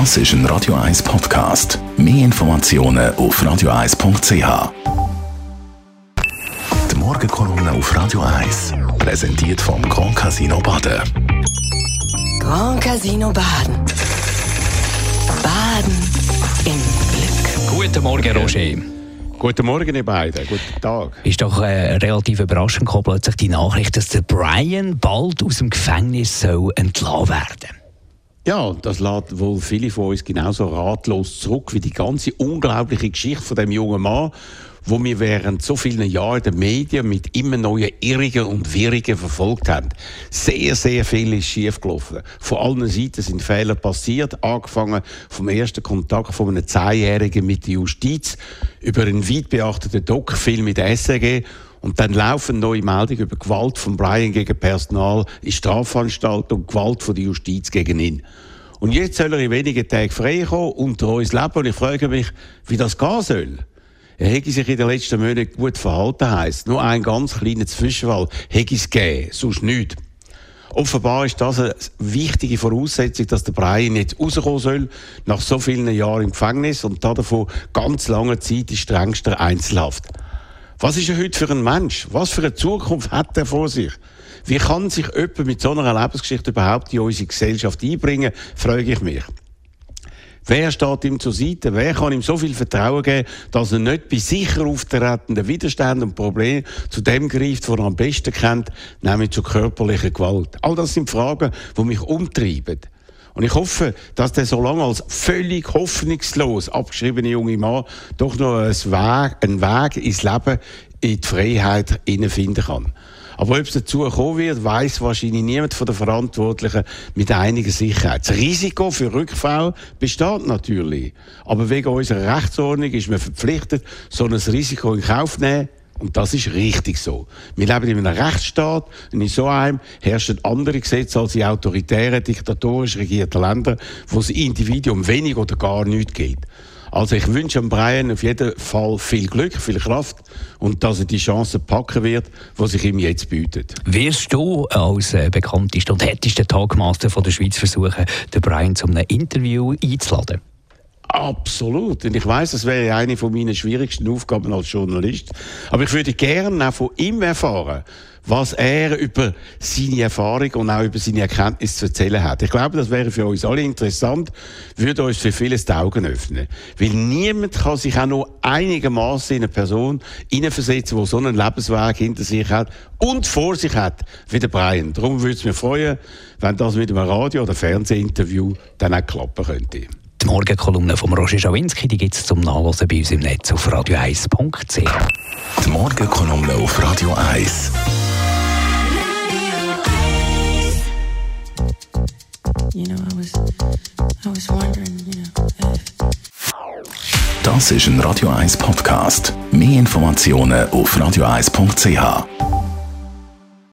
Das ist ein Radio 1 Podcast. Mehr Informationen auf radio1.ch. Die Morgenkolumne auf Radio 1 präsentiert vom Grand Casino Baden. Grand Casino Baden. Baden im Glück. Guten Morgen, Roger. Guten Morgen, ihr beiden. Guten Tag. Ist doch äh, relativ überraschend gekommen, plötzlich die Nachricht, dass der Brian bald aus dem Gefängnis soll entlassen werden Ja, das lässt wohl viele von uns genauso ratlos zurück wie die ganze unglaubliche Geschichte von dem jungen Mann, wo wir während so vielen Jahren den Medien mit immer neuen Irrigen und Wirrigen verfolgt haben. Sehr, sehr viel ist schiefgelaufen. Von allen Seiten sind Fehler passiert, angefangen vom ersten Kontakt von einem Zehnjährigen mit der Justiz über einen weit beachteten Doc-Film mit SRG und dann laufen neue Meldungen über Gewalt von Brian gegen Personal in Strafanstalten und Gewalt von der Justiz gegen ihn. Und jetzt soll er in wenigen Tagen freikommen unter uns leben. Und ich frage mich, wie das gehen soll. Er hätte sich in den letzten Monaten gut verhalten, heisst. Nur ein ganz kleiner Zwischenfall hätte es gegeben, sonst nichts. Offenbar ist das eine wichtige Voraussetzung, dass der Brian jetzt rauskommen soll, nach so vielen Jahren im Gefängnis und davon ganz lange Zeit in strengster Einzelhaft. Was ist er heute für ein Mensch? Was für eine Zukunft hat er vor sich? Wie kann sich jemand mit so einer Lebensgeschichte überhaupt in unsere Gesellschaft einbringen, frage ich mich. Wer steht ihm zur Seite? Wer kann ihm so viel Vertrauen geben, dass er nicht bei sicher auftretenden Widerständen und Problemen zu dem greift, was er am besten kennt, nämlich zur körperlichen Gewalt? All das sind Fragen, die mich umtreiben. Und ich hoffe, dass der so lange als völlig hoffnungslos abgeschriebene junge Mann doch noch einen Weg, ins Leben, in die Freiheit finden kann. Aber ob es dazu kommen wird, weiß wahrscheinlich niemand von den Verantwortlichen mit einiger Sicherheit. Das Risiko für Rückfall besteht natürlich. Aber wegen unserer Rechtsordnung ist man verpflichtet, so ein Risiko in Kauf zu nehmen. Und das ist richtig so. Wir leben in einem Rechtsstaat und in so einem herrschen andere Gesetze als in autoritären, diktatorisch regierten Ländern, wo das Individuum wenig oder gar nichts gilt. Also ich wünsche Brian auf jeden Fall viel Glück, viel Kraft und dass er die Chance packen wird, die sich ihm jetzt bietet. Wirst du als äh, bekanntester und härtester Tagmaster von der Schweiz versuchen, den Brian zu einem Interview einzuladen? Absolut. Und ich weiß, das wäre eine von meinen schwierigsten Aufgaben als Journalist. Aber ich würde gerne auch von ihm erfahren, was er über seine Erfahrung und auch über seine Erkenntnisse zu erzählen hat. Ich glaube, das wäre für uns alle interessant, würde uns für vieles die Augen öffnen. Weil niemand kann sich auch nur einigermaßen in eine Person hineinversetzen, die so einen Lebensweg hinter sich hat und vor sich hat, wie der Brian. Darum würde es mich freuen, wenn das mit einem Radio- oder Fernsehinterview dann auch klappen könnte. Die Morgenkolumne von Roger Schawinski gibt es zum Nachlesen bei uns im Netz auf radio1.ch. Die Morgenkolumne auf Radio 1. You know, I was, I was wondering, you know, if... Das ist ein Radio 1 Podcast. Mehr Informationen auf radio1.ch.